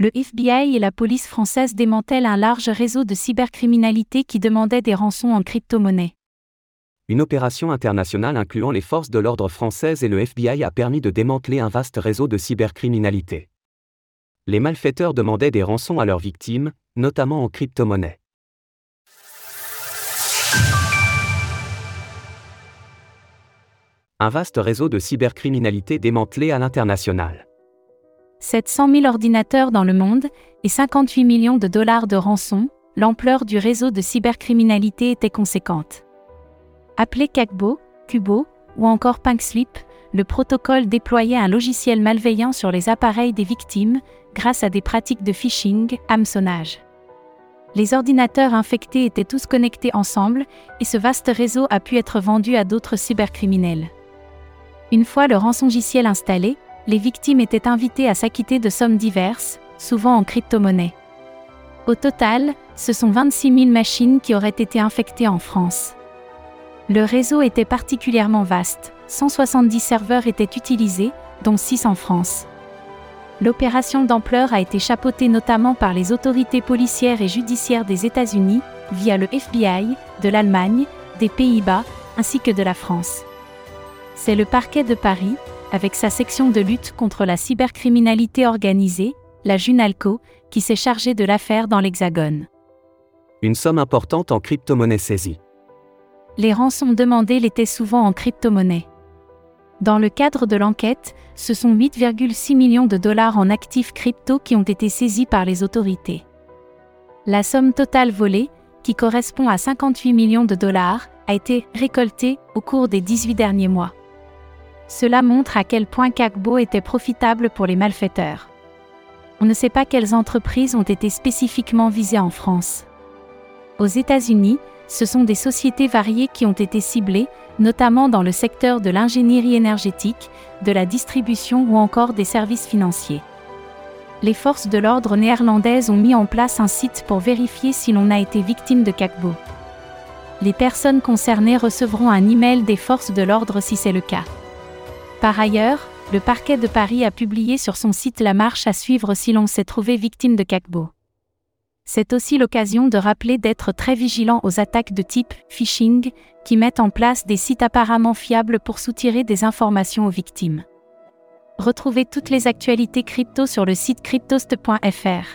le FBI et la police française démantèlent un large réseau de cybercriminalité qui demandait des rançons en crypto-monnaie. Une opération internationale incluant les forces de l'ordre françaises et le FBI a permis de démanteler un vaste réseau de cybercriminalité. Les malfaiteurs demandaient des rançons à leurs victimes, notamment en crypto-monnaie. Un vaste réseau de cybercriminalité démantelé à l'international. 700 000 ordinateurs dans le monde et 58 millions de dollars de rançon, l'ampleur du réseau de cybercriminalité était conséquente. Appelé Cagbo, Cubo ou encore Pinkslip, le protocole déployait un logiciel malveillant sur les appareils des victimes grâce à des pratiques de phishing, hameçonnage. Les ordinateurs infectés étaient tous connectés ensemble et ce vaste réseau a pu être vendu à d'autres cybercriminels. Une fois le rançongiciel installé, les victimes étaient invitées à s'acquitter de sommes diverses, souvent en crypto-monnaie. Au total, ce sont 26 000 machines qui auraient été infectées en France. Le réseau était particulièrement vaste, 170 serveurs étaient utilisés, dont 6 en France. L'opération d'ampleur a été chapeautée notamment par les autorités policières et judiciaires des États-Unis, via le FBI, de l'Allemagne, des Pays-Bas, ainsi que de la France. C'est le parquet de Paris, avec sa section de lutte contre la cybercriminalité organisée, la Junalco, qui s'est chargé de l'affaire dans l'Hexagone. Une somme importante en crypto-monnaie saisie les rançons demandées l'étaient souvent en crypto-monnaie. Dans le cadre de l'enquête, ce sont 8,6 millions de dollars en actifs crypto qui ont été saisis par les autorités. La somme totale volée, qui correspond à 58 millions de dollars, a été récoltée au cours des 18 derniers mois. Cela montre à quel point Cagbo était profitable pour les malfaiteurs. On ne sait pas quelles entreprises ont été spécifiquement visées en France. Aux États-Unis, ce sont des sociétés variées qui ont été ciblées, notamment dans le secteur de l'ingénierie énergétique, de la distribution ou encore des services financiers. Les forces de l'ordre néerlandaises ont mis en place un site pour vérifier si l'on a été victime de CACBO. Les personnes concernées recevront un email des forces de l'ordre si c'est le cas. Par ailleurs, le parquet de Paris a publié sur son site la marche à suivre si l'on s'est trouvé victime de CACBO c'est aussi l'occasion de rappeler d'être très vigilant aux attaques de type phishing, qui mettent en place des sites apparemment fiables pour soutirer des informations aux victimes. Retrouvez toutes les actualités crypto sur le site cryptost.fr.